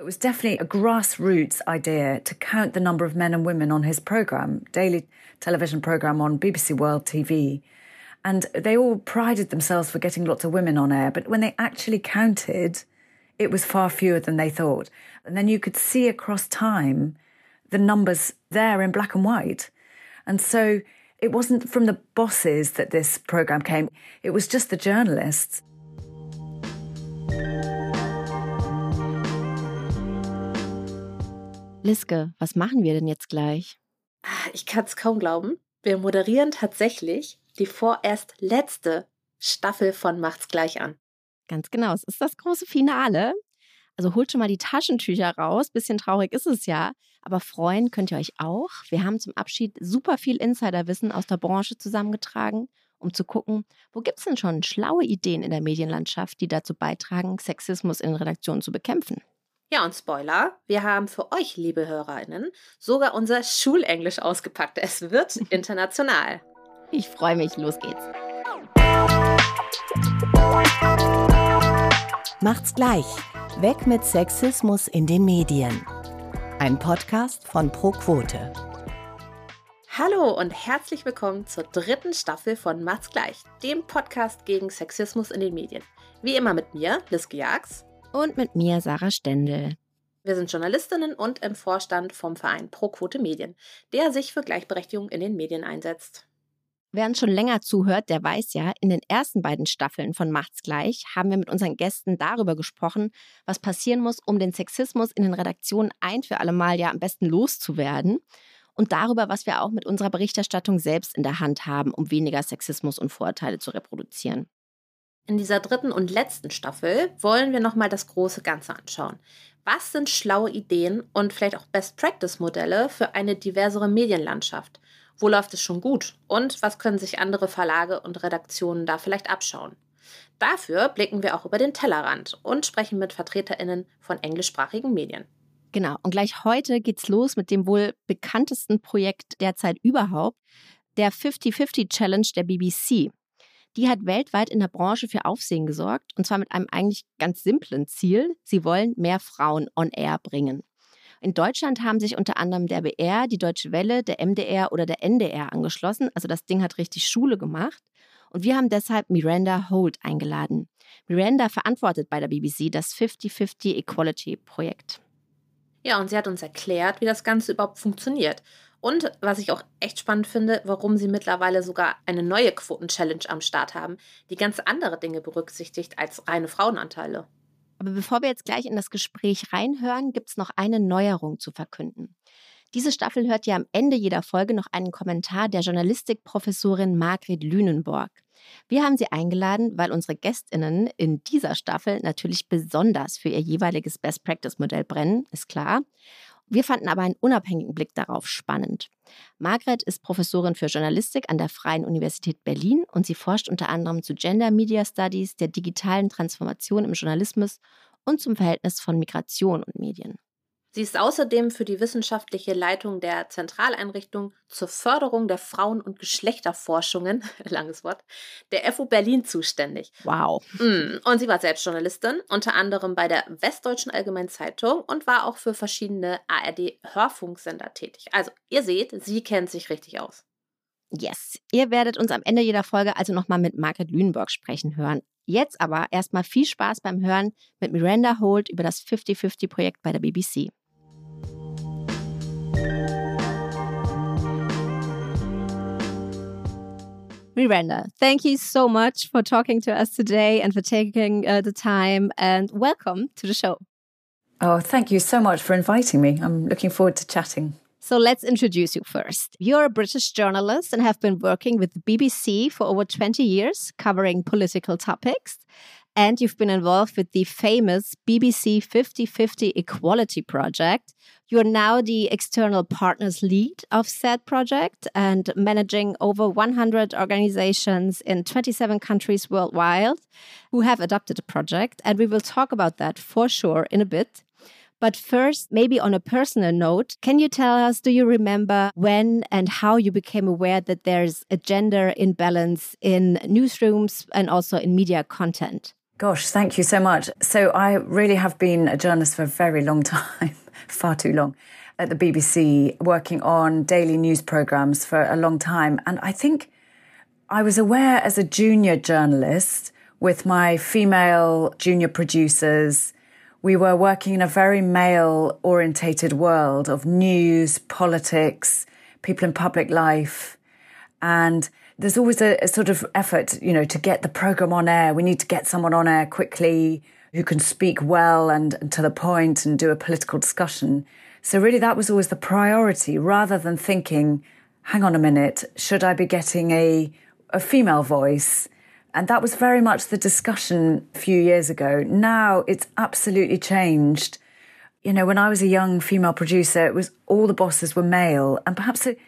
It was definitely a grassroots idea to count the number of men and women on his programme, daily television programme on BBC World TV. And they all prided themselves for getting lots of women on air. But when they actually counted, it was far fewer than they thought. And then you could see across time the numbers there in black and white. And so it wasn't from the bosses that this programme came, it was just the journalists. Liske, was machen wir denn jetzt gleich? Ich kann es kaum glauben. Wir moderieren tatsächlich die vorerst letzte Staffel von Macht's gleich an. Ganz genau, es ist das große Finale. Also holt schon mal die Taschentücher raus. Bisschen traurig ist es ja, aber freuen könnt ihr euch auch. Wir haben zum Abschied super viel Insiderwissen aus der Branche zusammengetragen, um zu gucken, wo gibt es denn schon schlaue Ideen in der Medienlandschaft, die dazu beitragen, Sexismus in Redaktionen zu bekämpfen. Ja, und Spoiler, wir haben für euch, liebe HörerInnen, sogar unser Schulenglisch ausgepackt. Es wird international. Ich freue mich, los geht's. Macht's gleich. Weg mit Sexismus in den Medien. Ein Podcast von ProQuote. Hallo und herzlich willkommen zur dritten Staffel von Macht's gleich, dem Podcast gegen Sexismus in den Medien. Wie immer mit mir, Liske Jags und mit mir Sarah Stendel. Wir sind Journalistinnen und im Vorstand vom Verein Pro Quote Medien, der sich für Gleichberechtigung in den Medien einsetzt. Wer uns schon länger zuhört, der weiß ja, in den ersten beiden Staffeln von Macht's gleich haben wir mit unseren Gästen darüber gesprochen, was passieren muss, um den Sexismus in den Redaktionen ein für alle Mal ja am besten loszuwerden und darüber, was wir auch mit unserer Berichterstattung selbst in der Hand haben, um weniger Sexismus und Vorurteile zu reproduzieren. In dieser dritten und letzten Staffel wollen wir nochmal das große Ganze anschauen. Was sind schlaue Ideen und vielleicht auch Best-Practice-Modelle für eine diversere Medienlandschaft? Wo läuft es schon gut? Und was können sich andere Verlage und Redaktionen da vielleicht abschauen? Dafür blicken wir auch über den Tellerrand und sprechen mit VertreterInnen von englischsprachigen Medien. Genau, und gleich heute geht's los mit dem wohl bekanntesten Projekt derzeit überhaupt, der 50-50 Challenge der BBC. Die hat weltweit in der Branche für Aufsehen gesorgt und zwar mit einem eigentlich ganz simplen Ziel. Sie wollen mehr Frauen on air bringen. In Deutschland haben sich unter anderem der BR, die Deutsche Welle, der MDR oder der NDR angeschlossen. Also das Ding hat richtig Schule gemacht. Und wir haben deshalb Miranda Holt eingeladen. Miranda verantwortet bei der BBC das 50-50 Equality Projekt. Ja, und sie hat uns erklärt, wie das Ganze überhaupt funktioniert und was ich auch echt spannend finde, warum sie mittlerweile sogar eine neue Quoten-Challenge am Start haben, die ganz andere Dinge berücksichtigt als reine Frauenanteile. Aber bevor wir jetzt gleich in das Gespräch reinhören, gibt es noch eine Neuerung zu verkünden. Diese Staffel hört ja am Ende jeder Folge noch einen Kommentar der Journalistikprofessorin Margret Lünenborg. Wir haben sie eingeladen, weil unsere Gästinnen in dieser Staffel natürlich besonders für ihr jeweiliges Best Practice Modell brennen, ist klar. Wir fanden aber einen unabhängigen Blick darauf spannend. Margret ist Professorin für Journalistik an der Freien Universität Berlin und sie forscht unter anderem zu Gender Media Studies, der digitalen Transformation im Journalismus und zum Verhältnis von Migration und Medien. Sie ist außerdem für die wissenschaftliche Leitung der Zentraleinrichtung zur Förderung der Frauen- und Geschlechterforschungen, langes Wort, der FU Berlin zuständig. Wow. Mm, und sie war selbst Journalistin, unter anderem bei der Westdeutschen Allgemeinen Zeitung und war auch für verschiedene ARD-Hörfunksender tätig. Also, ihr seht, sie kennt sich richtig aus. Yes, ihr werdet uns am Ende jeder Folge also nochmal mit Margaret Lüneburg sprechen hören. Jetzt aber erstmal viel Spaß beim Hören mit Miranda Holt über das 50-50-Projekt bei der BBC. Miranda, thank you so much for talking to us today and for taking uh, the time and welcome to the show. Oh, thank you so much for inviting me. I'm looking forward to chatting. So let's introduce you first. You're a British journalist and have been working with the BBC for over 20 years, covering political topics. And you've been involved with the famous BBC 50 50 Equality Project. You're now the external partners lead of said project and managing over 100 organizations in 27 countries worldwide who have adopted the project. And we will talk about that for sure in a bit. But first, maybe on a personal note, can you tell us, do you remember when and how you became aware that there's a gender imbalance in newsrooms and also in media content? Gosh, thank you so much. So I really have been a journalist for a very long time, far too long, at the BBC, working on daily news programs for a long time. And I think I was aware as a junior journalist with my female junior producers. We were working in a very male orientated world of news, politics, people in public life. And there's always a, a, sort of effort, you know, to get the program on air. We need to get someone on air quickly who can speak well and, and to the point and do a political discussion. So really that was always the priority rather than thinking, hang on a minute, should I be getting a, a female voice? And that was very much the discussion a few years ago. Now it's absolutely changed. You know, when I was a young female producer, it was all the bosses were male and perhaps it,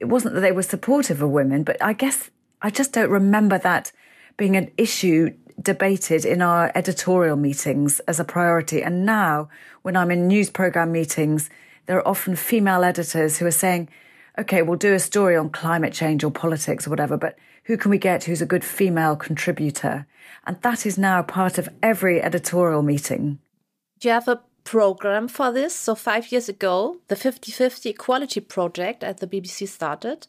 it wasn't that they were supportive of women, but I guess I just don't remember that being an issue debated in our editorial meetings as a priority. And now, when I'm in news program meetings, there are often female editors who are saying, okay, we'll do a story on climate change or politics or whatever, but who can we get who's a good female contributor? And that is now part of every editorial meeting. Do you have a program for this. So, five years ago, the 50 50 Equality Project at the BBC started.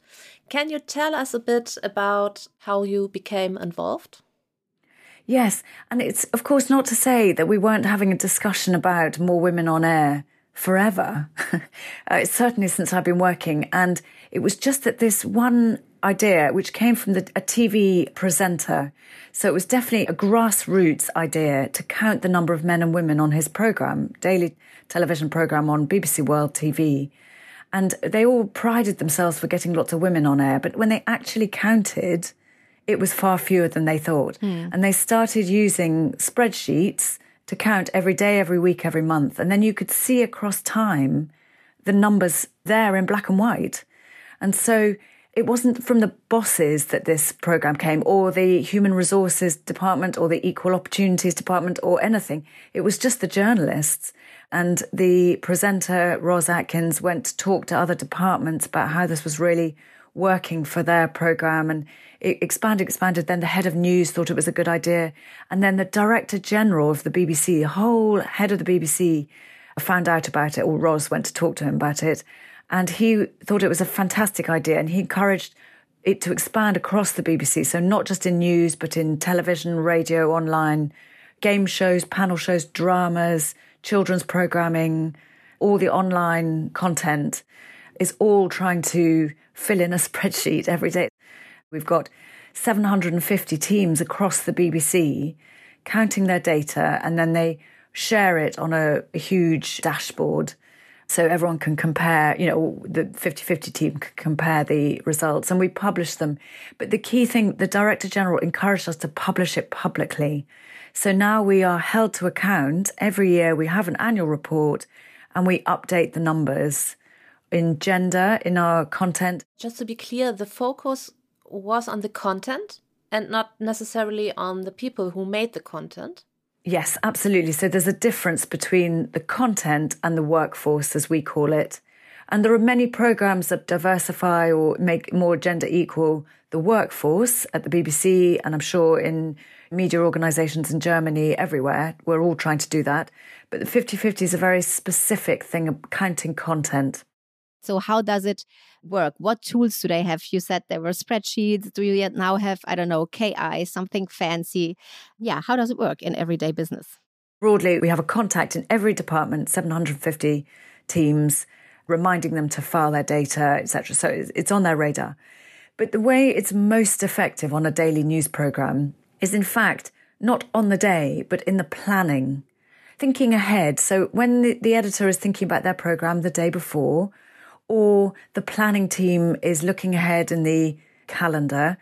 Can you tell us a bit about how you became involved? Yes, and it's of course not to say that we weren't having a discussion about more women on air forever. uh, certainly since I've been working. And it was just that this one idea, which came from the, a TV presenter. So it was definitely a grassroots idea to count the number of men and women on his program, daily television program on BBC World TV. And they all prided themselves for getting lots of women on air. But when they actually counted, it was far fewer than they thought. Mm. And they started using spreadsheets to count every day, every week, every month. And then you could see across time the numbers there in black and white. And so it wasn't from the bosses that this program came or the human resources department or the equal opportunities department or anything. It was just the journalists. And the presenter, Ros Atkins, went to talk to other departments about how this was really working for their program and it expanded, expanded. Then the head of news thought it was a good idea. And then the director general of the BBC, the whole head of the BBC found out about it or Ros went to talk to him about it and he thought it was a fantastic idea and he encouraged it to expand across the BBC. So, not just in news, but in television, radio, online, game shows, panel shows, dramas, children's programming, all the online content is all trying to fill in a spreadsheet every day. We've got 750 teams across the BBC counting their data and then they share it on a, a huge dashboard so everyone can compare, you know, the 50 50 team can compare the results and we publish them. But the key thing, the Director General encouraged us to publish it publicly. So now we are held to account. Every year we have an annual report and we update the numbers in gender, in our content. Just to be clear, the focus was on the content and not necessarily on the people who made the content. Yes, absolutely. So there's a difference between the content and the workforce, as we call it. And there are many programs that diversify or make more gender equal the workforce at the BBC, and I'm sure in media organizations in Germany, everywhere. We're all trying to do that. But the 50 50 is a very specific thing counting content. So, how does it work? What tools do they have? You said there were spreadsheets. Do you yet now have, I don't know, KI, something fancy? Yeah, how does it work in everyday business? Broadly, we have a contact in every department, 750 teams, reminding them to file their data, etc. So it's on their radar. But the way it's most effective on a daily news program is, in fact, not on the day, but in the planning, thinking ahead. So when the, the editor is thinking about their program the day before, or the planning team is looking ahead in the calendar,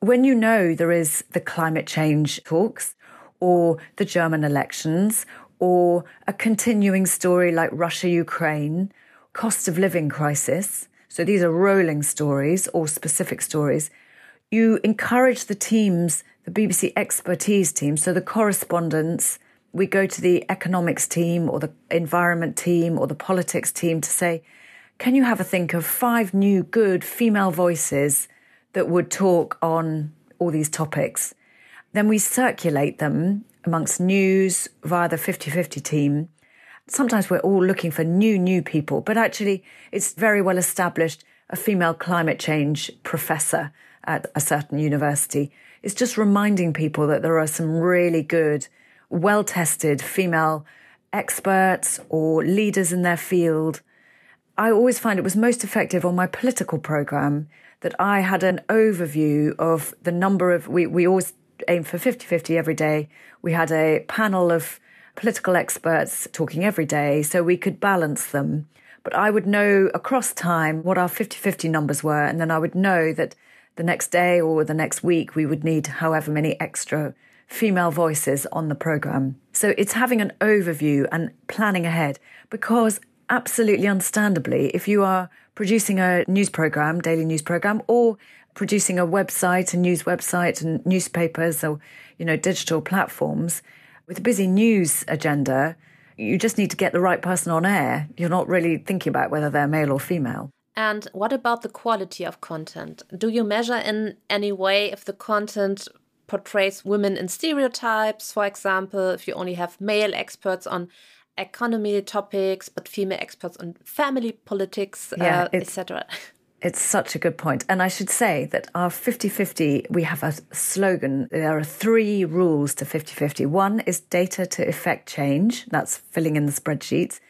when you know there is the climate change talks or the German elections or a continuing story like Russia Ukraine, cost of living crisis, so these are rolling stories or specific stories, you encourage the teams, the BBC expertise team, so the correspondents, we go to the economics team or the environment team or the politics team to say, can you have a think of five new good female voices that would talk on all these topics? Then we circulate them amongst news via the 50 50 team. Sometimes we're all looking for new, new people, but actually, it's very well established a female climate change professor at a certain university. It's just reminding people that there are some really good, well tested female experts or leaders in their field. I always find it was most effective on my political program that I had an overview of the number of, we, we always aim for 50 50 every day. We had a panel of political experts talking every day so we could balance them. But I would know across time what our 50 50 numbers were, and then I would know that the next day or the next week we would need however many extra female voices on the program. So it's having an overview and planning ahead because absolutely understandably, if you are producing a news program, daily news program, or producing a website, a news website and newspapers or, you know, digital platforms with a busy news agenda, you just need to get the right person on air. You're not really thinking about whether they're male or female. And what about the quality of content? Do you measure in any way if the content portrays women in stereotypes? For example, if you only have male experts on economy topics, but female experts on family politics, yeah, uh, etc. It's such a good point. And I should say that our 50 50, we have a slogan. There are three rules to 50 50. One is data to effect change, that's filling in the spreadsheets.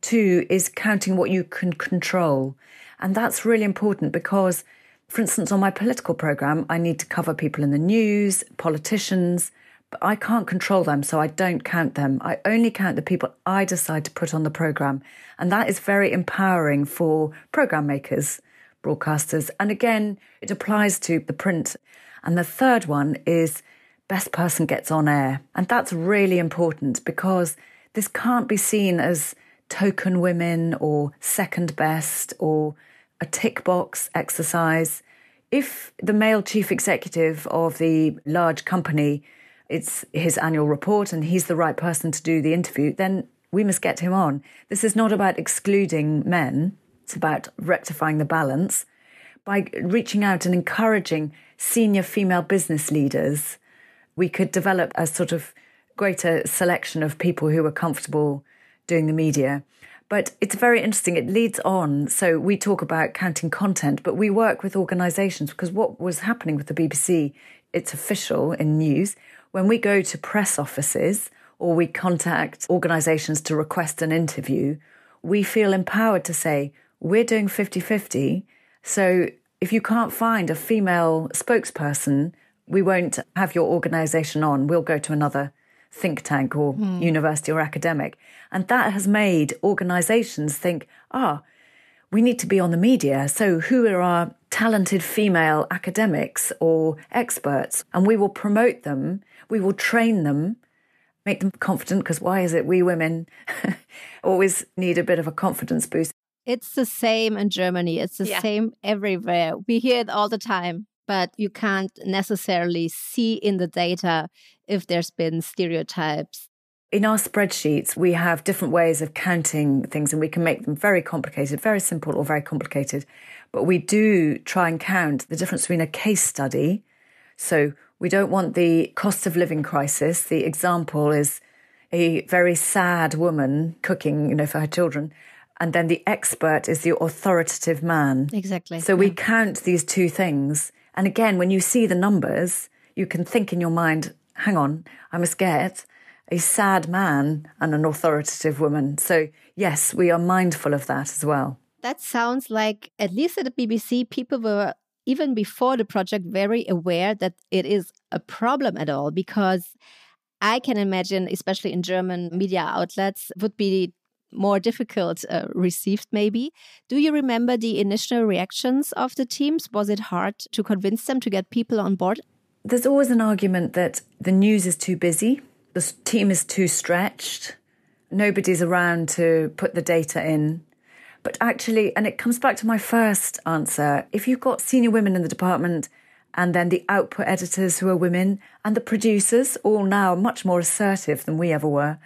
Two is counting what you can control. And that's really important because, for instance, on my political program, I need to cover people in the news, politicians, but I can't control them, so I don't count them. I only count the people I decide to put on the program. And that is very empowering for program makers broadcasters. And again, it applies to the print. And the third one is best person gets on air. And that's really important because this can't be seen as token women or second best or a tick box exercise. If the male chief executive of the large company, it's his annual report and he's the right person to do the interview, then we must get him on. This is not about excluding men. It's about rectifying the balance by reaching out and encouraging senior female business leaders. We could develop a sort of greater selection of people who are comfortable doing the media. But it's very interesting. It leads on. So we talk about counting content, but we work with organizations because what was happening with the BBC, it's official in news. When we go to press offices or we contact organizations to request an interview, we feel empowered to say, we're doing 50 50. So if you can't find a female spokesperson, we won't have your organization on. We'll go to another think tank or mm. university or academic. And that has made organizations think, ah, we need to be on the media. So who are our talented female academics or experts? And we will promote them. We will train them, make them confident. Because why is it we women always need a bit of a confidence boost? It's the same in Germany. It's the yeah. same everywhere. We hear it all the time, but you can't necessarily see in the data if there's been stereotypes. In our spreadsheets, we have different ways of counting things, and we can make them very complicated, very simple, or very complicated. But we do try and count the difference between a case study. So we don't want the cost of living crisis. The example is a very sad woman cooking, you know, for her children and then the expert is the authoritative man. Exactly. So yeah. we count these two things. And again, when you see the numbers, you can think in your mind, hang on, I must get a sad man and an authoritative woman. So, yes, we are mindful of that as well. That sounds like, at least at the BBC, people were, even before the project, very aware that it is a problem at all because I can imagine, especially in German media outlets, would be more difficult uh, received, maybe. Do you remember the initial reactions of the teams? Was it hard to convince them to get people on board? There's always an argument that the news is too busy, the team is too stretched, nobody's around to put the data in. But actually, and it comes back to my first answer if you've got senior women in the department, and then the output editors who are women, and the producers, all now much more assertive than we ever were,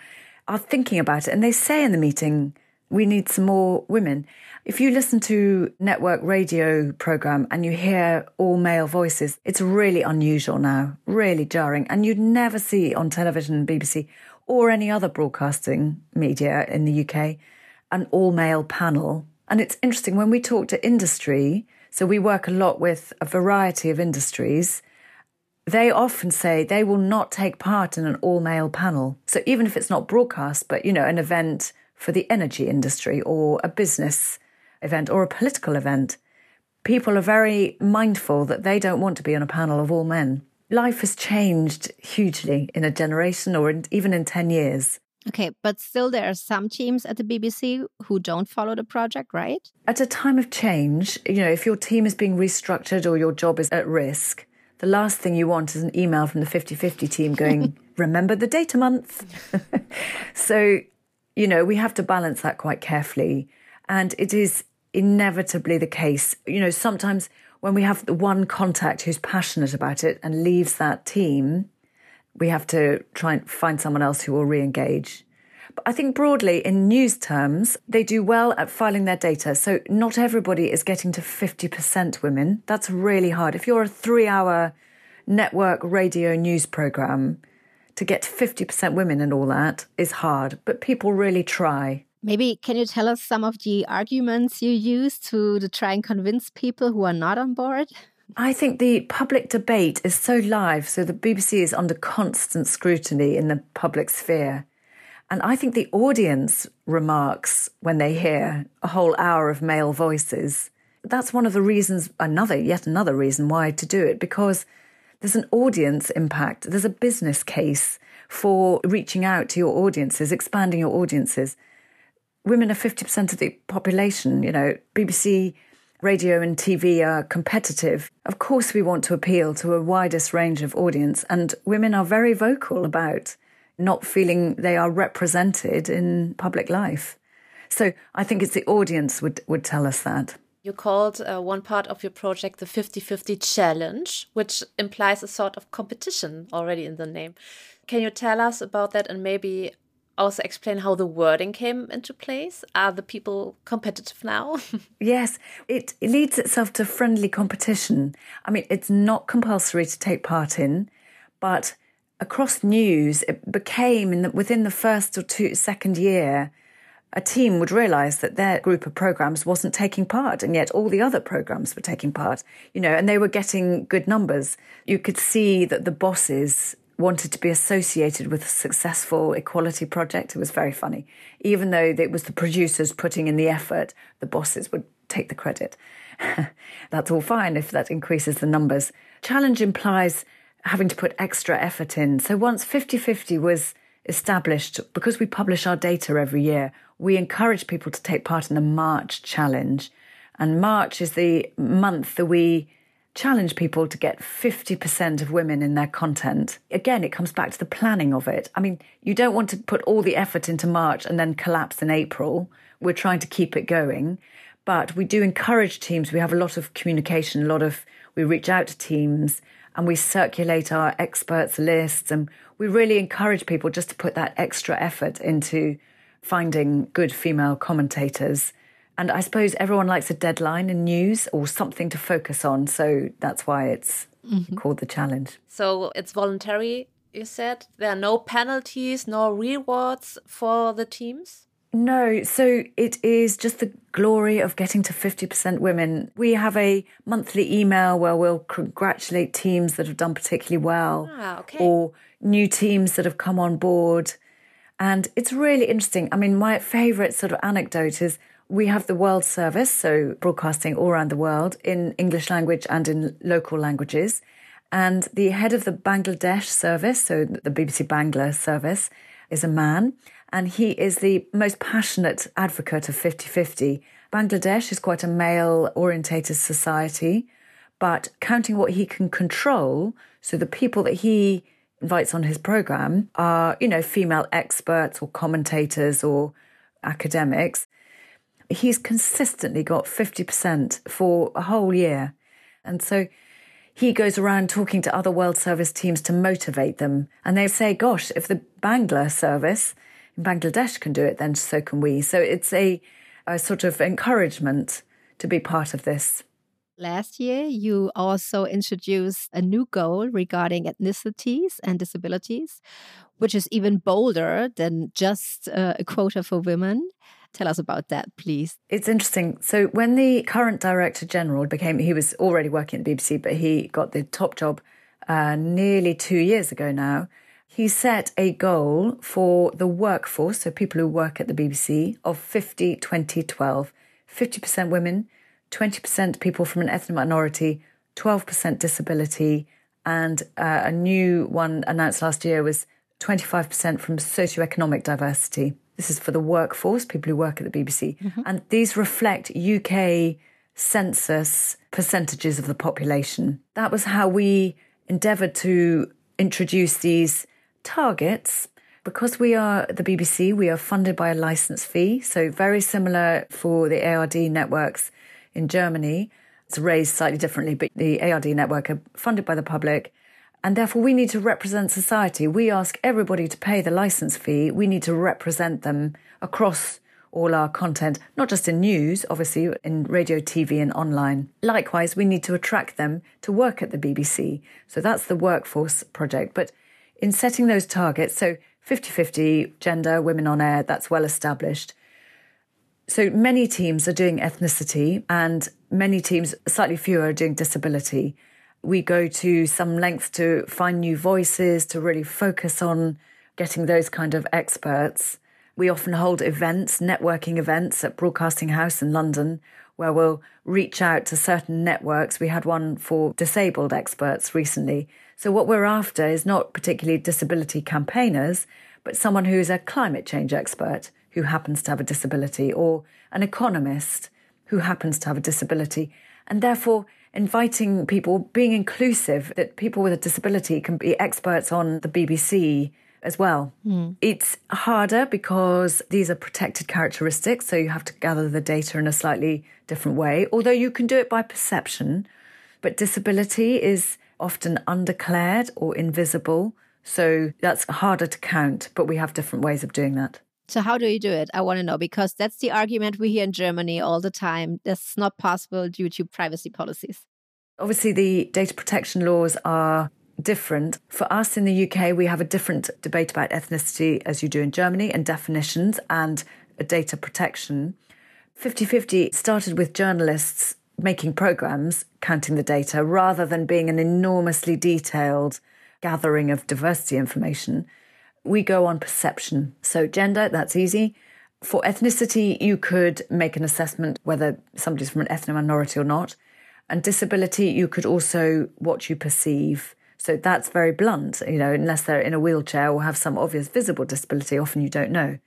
are thinking about it and they say in the meeting, we need some more women. If you listen to network radio program and you hear all male voices, it's really unusual now, really jarring. And you'd never see on television, BBC or any other broadcasting media in the UK, an all male panel. And it's interesting when we talk to industry, so we work a lot with a variety of industries. They often say they will not take part in an all male panel. So even if it's not broadcast, but you know, an event for the energy industry or a business event or a political event, people are very mindful that they don't want to be on a panel of all men. Life has changed hugely in a generation or in, even in 10 years. Okay, but still, there are some teams at the BBC who don't follow the project, right? At a time of change, you know, if your team is being restructured or your job is at risk, the last thing you want is an email from the 50 50 team going, Remember the data month. so, you know, we have to balance that quite carefully. And it is inevitably the case. You know, sometimes when we have the one contact who's passionate about it and leaves that team, we have to try and find someone else who will re engage. But I think broadly, in news terms, they do well at filing their data. So not everybody is getting to 50% women. That's really hard. If you're a three hour network radio news program, to get 50% women and all that is hard, but people really try. Maybe can you tell us some of the arguments you use to, to try and convince people who are not on board? I think the public debate is so live, so the BBC is under constant scrutiny in the public sphere. And I think the audience remarks when they hear a whole hour of male voices. That's one of the reasons, another, yet another reason why to do it, because there's an audience impact, there's a business case for reaching out to your audiences, expanding your audiences women are 50% of the population. You know, BBC radio and TV are competitive. Of course, we want to appeal to a widest range of audience, and women are very vocal about not feeling they are represented in public life. So I think it's the audience would, would tell us that. You called uh, one part of your project the 50 50 challenge, which implies a sort of competition already in the name. Can you tell us about that and maybe also explain how the wording came into place? Are the people competitive now? yes, it, leads itself to friendly competition. I mean, it's not compulsory to take part in, but across news, it became in the, within the first or two second year, a team would realize that their group of programs wasn't taking part, and yet all the other programs were taking part, you know, and they were getting good numbers. You could see that the bosses wanted to be associated with a successful equality project. It was very funny. Even though it was the producers putting in the effort, the bosses would take the credit. That's all fine if that increases the numbers. Challenge implies having to put extra effort in. So once 50 50 was established, because we publish our data every year, we encourage people to take part in the March challenge. And March is the month that we challenge people to get 50% of women in their content. Again, it comes back to the planning of it. I mean, you don't want to put all the effort into March and then collapse in April. We're trying to keep it going. But we do encourage teams. We have a lot of communication, a lot of, we reach out to teams and we circulate our experts lists and we really encourage people just to put that extra effort into finding good female commentators and I suppose everyone likes a deadline in news or something to focus on. So that's why it's mm-hmm. called the challenge. So it's voluntary, you said? There are no penalties, no rewards for the teams? No, so it is just the glory of getting to 50% women. We have a monthly email where we'll congratulate teams that have done particularly well ah, okay. or new teams that have come on board. And it's really interesting. I mean, my favorite sort of anecdote is we have the world service, so broadcasting all around the world in English language and in local languages. And the head of the Bangladesh service, so the BBC Bangla service, is a man. And he is the most passionate advocate of 50 50. Bangladesh is quite a male orientated society, but counting what he can control, so the people that he invites on his program are, you know, female experts or commentators or academics he's consistently got 50% for a whole year. And so he goes around talking to other World Service teams to motivate them. And they say, gosh, if the Bangla service in Bangladesh can do it, then so can we. So it's a, a sort of encouragement to be part of this. Last year, you also introduced a new goal regarding ethnicities and disabilities, which is even bolder than just uh, a quota for women. Tell us about that, please. It's interesting. So, when the current Director General became, he was already working at the BBC, but he got the top job uh, nearly two years ago now. He set a goal for the workforce, so people who work at the BBC, of 50 20 12. 50% women, 20% people from an ethnic minority, 12% disability, and uh, a new one announced last year was 25% from socioeconomic diversity. This is for the workforce, people who work at the BBC. Mm-hmm. And these reflect UK census percentages of the population. That was how we endeavoured to introduce these targets. Because we are the BBC, we are funded by a license fee. So, very similar for the ARD networks in Germany. It's raised slightly differently, but the ARD network are funded by the public. And therefore, we need to represent society. We ask everybody to pay the license fee. We need to represent them across all our content, not just in news, obviously, in radio, TV, and online. Likewise, we need to attract them to work at the BBC. So that's the workforce project. But in setting those targets, so 50 50 gender, women on air, that's well established. So many teams are doing ethnicity, and many teams, slightly fewer, are doing disability. We go to some lengths to find new voices, to really focus on getting those kind of experts. We often hold events, networking events at Broadcasting House in London, where we'll reach out to certain networks. We had one for disabled experts recently. So, what we're after is not particularly disability campaigners, but someone who's a climate change expert who happens to have a disability or an economist who happens to have a disability. And therefore, inviting people, being inclusive, that people with a disability can be experts on the BBC as well. Mm. It's harder because these are protected characteristics, so you have to gather the data in a slightly different way, although you can do it by perception. But disability is often undeclared or invisible, so that's harder to count, but we have different ways of doing that. So how do you do it? I want to know because that's the argument we hear in Germany all the time. That's not possible due to privacy policies. Obviously, the data protection laws are different. For us in the UK, we have a different debate about ethnicity as you do in Germany and definitions and data protection. 50 50 started with journalists making programs counting the data rather than being an enormously detailed gathering of diversity information we go on perception. So, gender, that's easy. For ethnicity, you could make an assessment whether somebody's from an ethnic minority or not. And disability, you could also what you perceive. So that's very blunt, you know, unless they're in a wheelchair or have some obvious visible disability, often you don't know.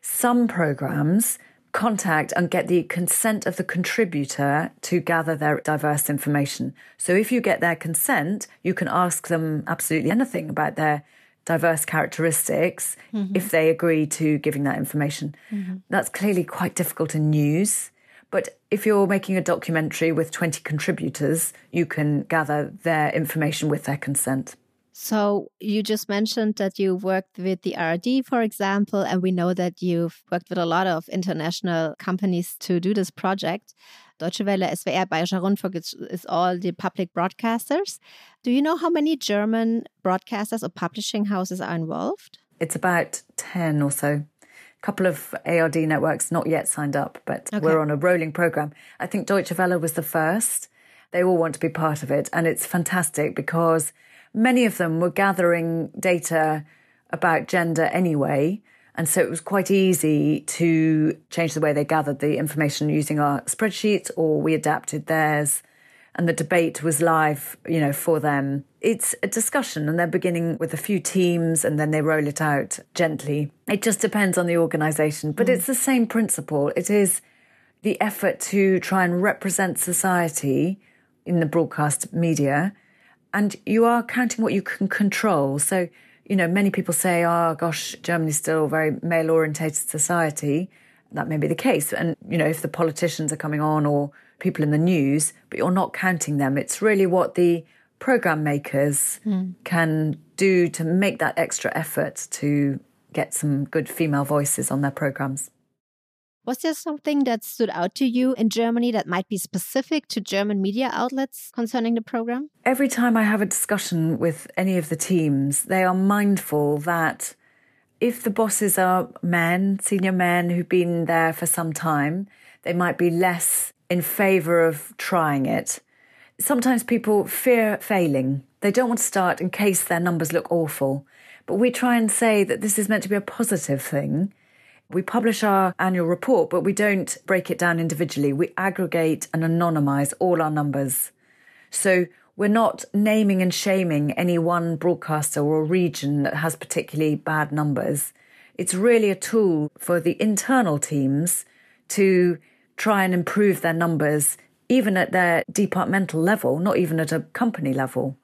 Some programs contact and get the consent of the contributor to gather their diverse information. So if you get their consent, you can ask them absolutely anything about their diverse characteristics mm-hmm. if they agree to giving that information. Mm-hmm. That's clearly quite difficult in news. But if you're making a documentary with 20 contributors, you can gather their information with their consent. So you just mentioned that you worked with the ARD, for example, and we know that you've worked with a lot of international companies to do this project. Deutsche Welle, SWR, Bayerischer Rundfunk is, all the public broadcasters. Do you know how many German broadcasters or publishing houses are involved? It's about 10 or so. A couple of ARD networks not yet signed up, but okay. we're on a rolling program. I think Deutsche Welle was the first. They all want to be part of it. And it's fantastic because many of them were gathering data about gender anyway. And so it was quite easy to change the way they gathered the information using our spreadsheets or we adapted theirs. And the debate was live, you know, for them. It's a discussion and they're beginning with a few teams and then they roll it out gently. It just depends on the organization, but mm. it's the same principle. It is the effort to try and represent society in the broadcast media and you are counting what you can control. So you know, many people say, oh gosh, Germany's still a very male orientated society. That may be the case. And, you know, if the politicians are coming on or people in the news, but you're not counting them, it's really what the program makers mm. can do to make that extra effort to get some good female voices on their programs. Was there something that stood out to you in Germany that might be specific to German media outlets concerning the program? Every time I have a discussion with any of the teams, they are mindful that if the bosses are men, senior men who've been there for some time, they might be less in favor of trying it. Sometimes people fear failing. They don't want to start in case their numbers look awful. But we try and say that this is meant to be a positive thing we publish our annual report, but we don't break it down individually. We aggregate and anonymize all our numbers. So we're not naming and shaming any one broadcaster or region that has particularly bad numbers. It's really a tool for the internal teams to try and improve their numbers, even at their departmental level, not even at a company level.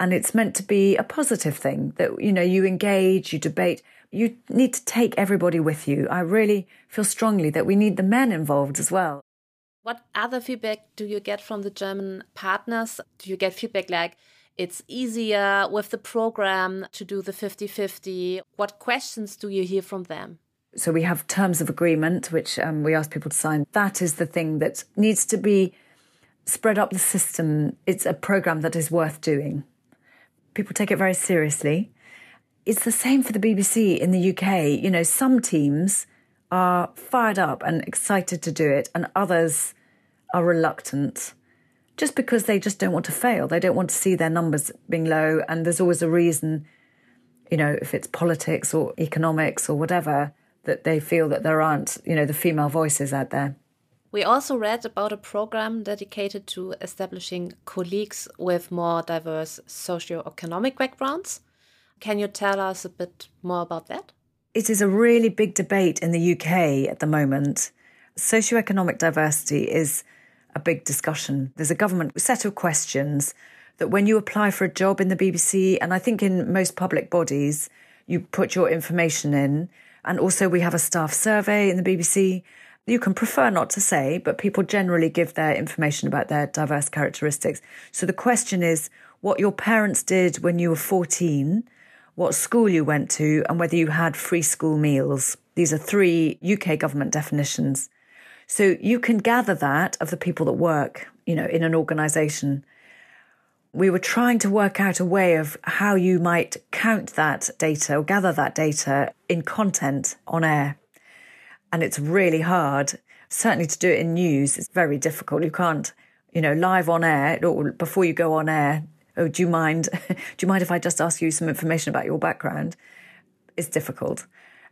And it's meant to be a positive thing that, you know, you engage, you debate you need to take everybody with you. I really feel strongly that we need the men involved as well. What other feedback do you get from the German partners? Do you get feedback like it's easier with the program to do the 50 50? What questions do you hear from them? So we have terms of agreement, which um, we ask people to sign. That is the thing that needs to be spread up the system. It's a program that is worth doing. People take it very seriously it's the same for the BBC in the UK. You know, some teams are fired up and excited to do it, and others are reluctant just because they just don't want to fail. They don't want to see their numbers being low. And there's always a reason, you know, if it's politics or economics or whatever, that they feel that there aren't, you know, the female voices out there. We also read about a program dedicated to establishing colleagues with more diverse socio-economic backgrounds. Can you tell us a bit more about that? It is a really big debate in the UK at the moment. Socioeconomic diversity is a big discussion. There's a government set of questions that when you apply for a job in the BBC, and I think in most public bodies, you put your information in. And also, we have a staff survey in the BBC. You can prefer not to say, but people generally give their information about their diverse characteristics. So the question is what your parents did when you were 14 what school you went to, and whether you had free school meals. These are three UK government definitions. So you can gather that of the people that work, you know, in an organization. We were trying to work out a way of how you might count that data or gather that data in content on air. And it's really hard. Certainly to do it in news, it's very difficult. You can't, you know, live on air or before you go on air, oh, do you mind? do you mind if I just ask you some information about your background? It's difficult.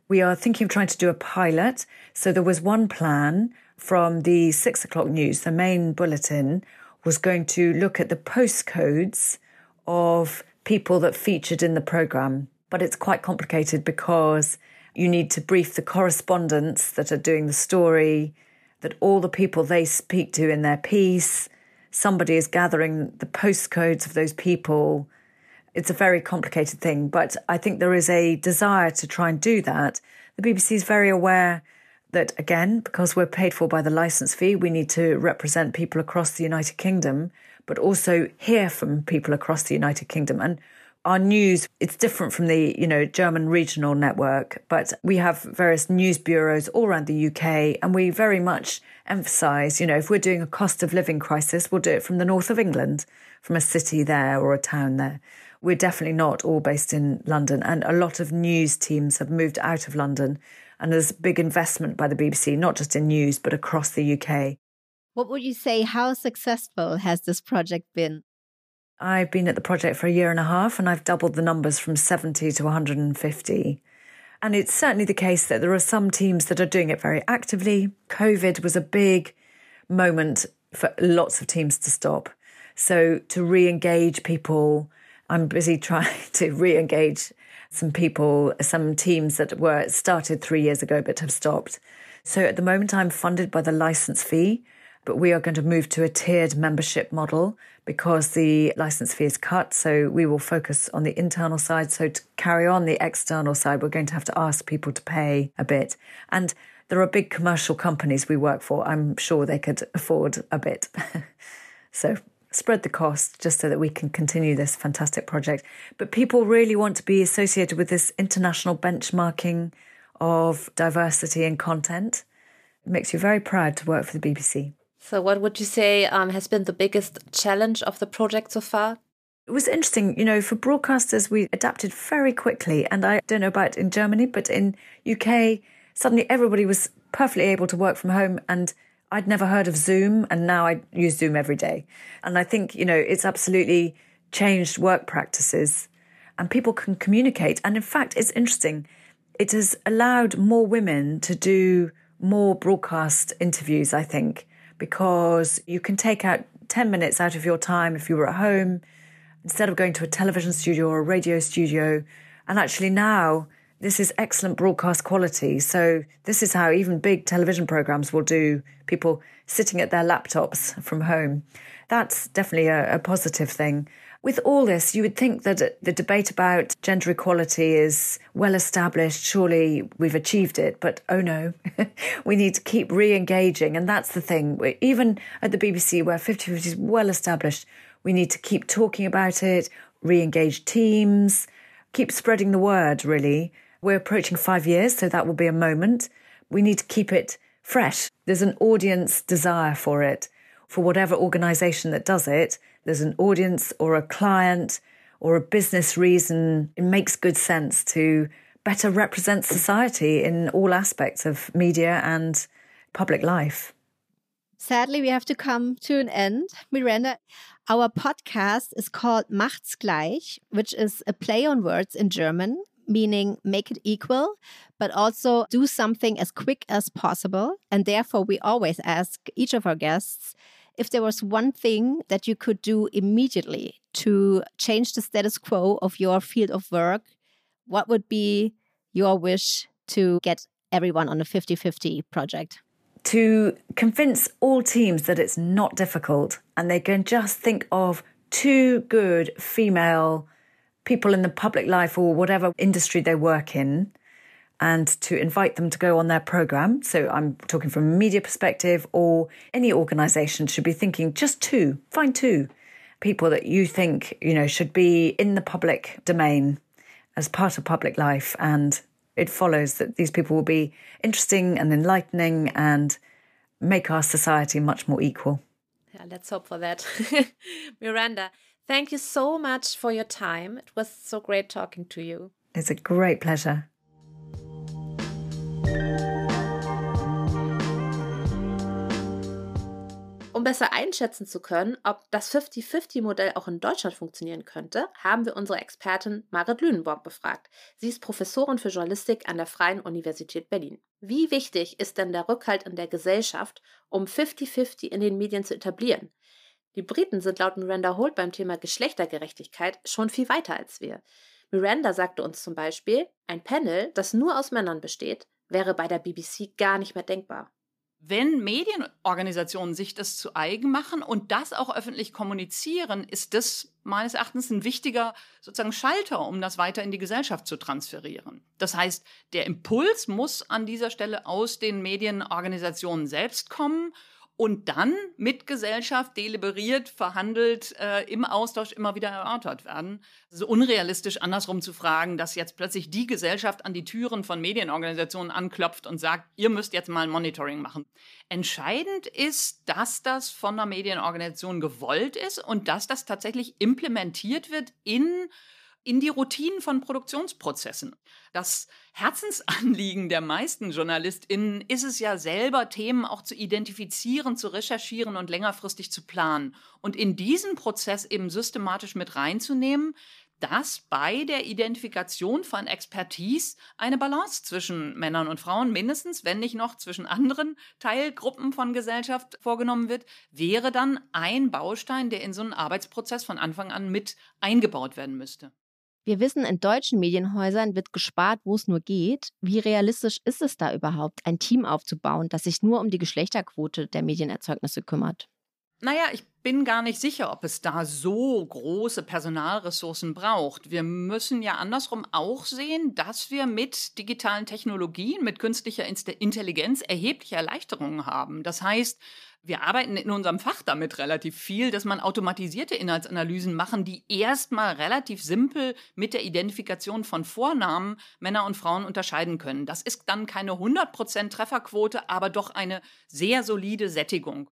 We are thinking of trying to do a pilot. So there was one plan from the six o'clock news. The main bulletin was going to look at the postcodes of people that featured in the program. But it's quite complicated because you need to brief the correspondents that are doing the story, that all the people they speak to in their piece, somebody is gathering the postcodes of those people. It's a very complicated thing, but I think there is a desire to try and do that. The BBC is very aware that, again, because we're paid for by the license fee, we need to represent people across the United Kingdom, but also hear from people across the United Kingdom. And our news it's different from the you know german regional network but we have various news bureaus all around the uk and we very much emphasize you know if we're doing a cost of living crisis we'll do it from the north of england from a city there or a town there. We're definitely not all based in london and a lot of news teams have moved out of london and there's big investment by the bbc not just in news but across the uk what would you say how successful has this project been I've been at the project for a year and a half and I've doubled the numbers from 70 to 150. And it's certainly the case that there are some teams that are doing it very actively. COVID was a big moment for lots of teams to stop. So to re engage people, I'm busy trying to re engage some people, some teams that were started three years ago but have stopped. So at the moment, I'm funded by the license fee but we are going to move to a tiered membership model because the license fee is cut. So we will focus on the internal side. So to carry on the external side, we're going to have to ask people to pay a bit. And there are big commercial companies we work for. I'm sure they could afford a bit. so spread the cost just so that we can continue this fantastic project. But people really want to be associated with this international benchmarking of diversity and content. It makes you very proud to work for the BBC. So, what would you say um, has been the biggest challenge of the project so far? It was interesting, you know, for broadcasters, we adapted very quickly. And I don't know about in Germany, but in UK, suddenly everybody was perfectly able to work from home and I'd never heard of Zoom and now I use Zoom every day. And I think, you know, it's absolutely changed work practices and people can communicate. And in fact, it's interesting. It has allowed more women to do more broadcast interviews, I think, because you can take out 10 minutes out of your time if you were at home instead of going to a television studio or a radio studio. And actually now this is excellent broadcast quality. So this is how even big television programs will do people sitting at their laptops from home. That's definitely a, a positive thing. With all this, you would think that the debate about gender equality is well established. Surely we've achieved it, but oh no, we need to keep re engaging. And that's the thing. Even at the BBC, where 50 50 is well established, we need to keep talking about it, re engage teams, keep spreading the word, really. We're approaching five years, so that will be a moment. We need to keep it fresh. There's an audience desire for it. For whatever organization that does it, there's an audience or a client or a business reason. It makes good sense to better represent society in all aspects of media and public life. Sadly, we have to come to an end. Miranda, our podcast is called Macht's gleich, which is a play on words in German meaning make it equal, but also do something as quick as possible. And therefore, we always ask each of our guests if there was one thing that you could do immediately to change the status quo of your field of work, what would be your wish to get everyone on a 50 50 project? To convince all teams that it's not difficult and they can just think of two good female people in the public life or whatever industry they work in and to invite them to go on their program. So I'm talking from a media perspective, or any organization should be thinking just two, find two people that you think, you know, should be in the public domain as part of public life. And it follows that these people will be interesting and enlightening and make our society much more equal. Yeah, let's hope for that. Miranda, Thank you so much for your time. It was so great talking to you. It's a great pleasure. Um besser einschätzen zu können, ob das 50-50-Modell auch in Deutschland funktionieren könnte, haben wir unsere Expertin Marit Lünenborg befragt. Sie ist Professorin für Journalistik an der Freien Universität Berlin. Wie wichtig ist denn der Rückhalt in der Gesellschaft, um 50-50 in den Medien zu etablieren? Die Briten sind laut Miranda Holt beim Thema Geschlechtergerechtigkeit schon viel weiter als wir. Miranda sagte uns zum Beispiel, ein Panel, das nur aus Männern besteht, wäre bei der BBC gar nicht mehr denkbar. Wenn Medienorganisationen sich das zu eigen machen und das auch öffentlich kommunizieren, ist das meines Erachtens ein wichtiger sozusagen Schalter, um das weiter in die Gesellschaft zu transferieren. Das heißt, der Impuls muss an dieser Stelle aus den Medienorganisationen selbst kommen und dann mit Gesellschaft deliberiert, verhandelt, äh, im Austausch immer wieder erörtert werden. Es ist unrealistisch, andersrum zu fragen, dass jetzt plötzlich die Gesellschaft an die Türen von Medienorganisationen anklopft und sagt, ihr müsst jetzt mal ein Monitoring machen. Entscheidend ist, dass das von einer Medienorganisation gewollt ist und dass das tatsächlich implementiert wird in in die Routinen von Produktionsprozessen. Das Herzensanliegen der meisten JournalistInnen ist es ja selber, Themen auch zu identifizieren, zu recherchieren und längerfristig zu planen. Und in diesen Prozess eben systematisch mit reinzunehmen, dass bei der Identifikation von Expertise eine Balance zwischen Männern und Frauen mindestens, wenn nicht noch zwischen anderen Teilgruppen von Gesellschaft vorgenommen wird, wäre dann ein Baustein, der in so einen Arbeitsprozess von Anfang an mit eingebaut werden müsste. Wir wissen, in deutschen Medienhäusern wird gespart, wo es nur geht. Wie realistisch ist es da überhaupt, ein Team aufzubauen, das sich nur um die Geschlechterquote der Medienerzeugnisse kümmert? Naja, ich bin gar nicht sicher, ob es da so große Personalressourcen braucht. Wir müssen ja andersrum auch sehen, dass wir mit digitalen Technologien, mit künstlicher Intelligenz erhebliche Erleichterungen haben. Das heißt, wir arbeiten in unserem Fach damit relativ viel, dass man automatisierte Inhaltsanalysen machen, die erstmal relativ simpel mit der Identifikation von Vornamen Männer und Frauen unterscheiden können. Das ist dann keine 100% Trefferquote, aber doch eine sehr solide Sättigung.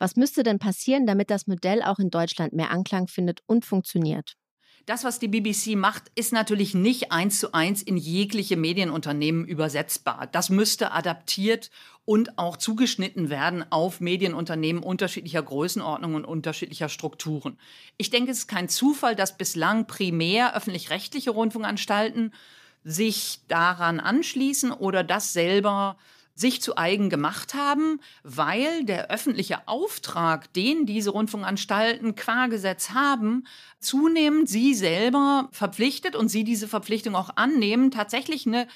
Was müsste denn passieren, damit das Modell auch in Deutschland mehr Anklang findet und funktioniert? Das, was die BBC macht, ist natürlich nicht eins zu eins in jegliche Medienunternehmen übersetzbar. Das müsste adaptiert und auch zugeschnitten werden auf Medienunternehmen unterschiedlicher Größenordnung und unterschiedlicher Strukturen. Ich denke, es ist kein Zufall, dass bislang primär öffentlich-rechtliche Rundfunkanstalten sich daran anschließen oder das selber sich zu eigen gemacht haben, weil der öffentliche Auftrag, den diese Rundfunkanstalten qua Gesetz haben, zunehmend sie selber verpflichtet und sie diese Verpflichtung auch annehmen, tatsächlich eine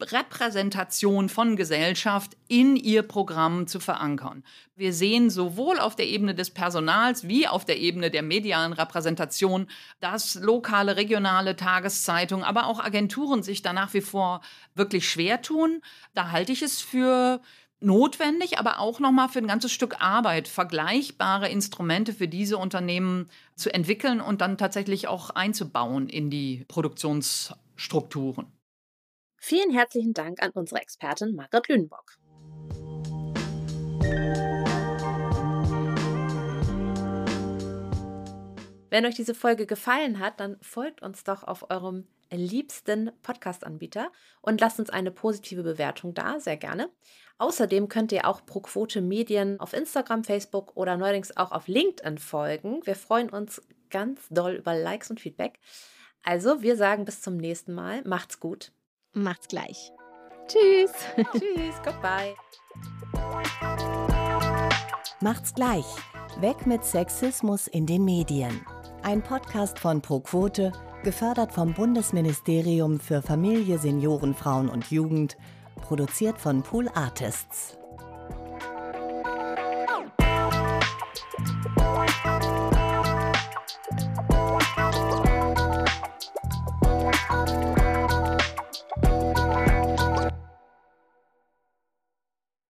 Repräsentation von Gesellschaft in ihr Programm zu verankern. Wir sehen sowohl auf der Ebene des Personals wie auf der Ebene der medialen Repräsentation, dass lokale, regionale Tageszeitungen, aber auch Agenturen sich da nach wie vor wirklich schwer tun. Da halte ich es für notwendig, aber auch nochmal für ein ganzes Stück Arbeit, vergleichbare Instrumente für diese Unternehmen zu entwickeln und dann tatsächlich auch einzubauen in die Produktionsstrukturen. Vielen herzlichen Dank an unsere Expertin Margret Lünenbock. Wenn euch diese Folge gefallen hat, dann folgt uns doch auf eurem liebsten Podcast-Anbieter und lasst uns eine positive Bewertung da, sehr gerne. Außerdem könnt ihr auch Pro Quote Medien auf Instagram, Facebook oder neuerdings auch auf LinkedIn folgen. Wir freuen uns ganz doll über Likes und Feedback. Also, wir sagen bis zum nächsten Mal. Macht's gut. Macht's gleich. Tschüss. Tschüss. Goodbye. Macht's gleich. Weg mit Sexismus in den Medien. Ein Podcast von ProQuote, gefördert vom Bundesministerium für Familie, Senioren, Frauen und Jugend, produziert von Pool Artists.